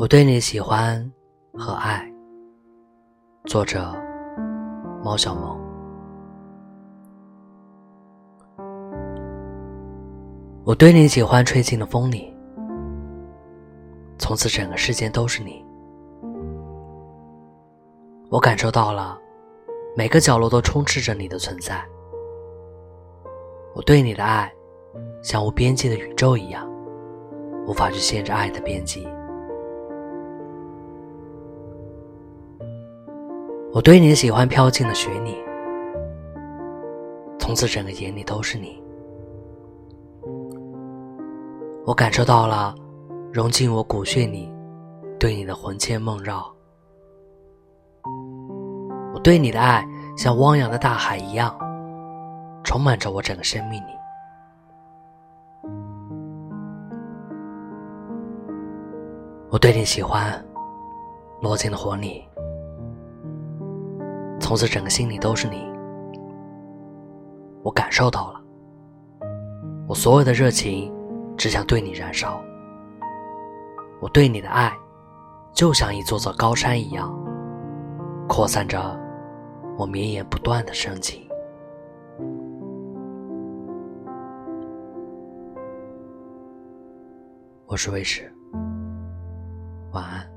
我对你喜欢和爱，作者猫小萌。我对你喜欢吹进了风里，从此整个世界都是你。我感受到了每个角落都充斥着你的存在。我对你的爱，像无边际的宇宙一样，无法去限制爱的边际。我对你的喜欢飘进了雪里，从此整个眼里都是你。我感受到了融进我骨血里对你的魂牵梦绕。我对你的爱像汪洋的大海一样，充满着我整个生命里。我对你喜欢落进了火里。从此，整个心里都是你。我感受到了，我所有的热情只想对你燃烧。我对你的爱，就像一座座高山一样，扩散着我绵延不断的深情。我是卫士，晚安。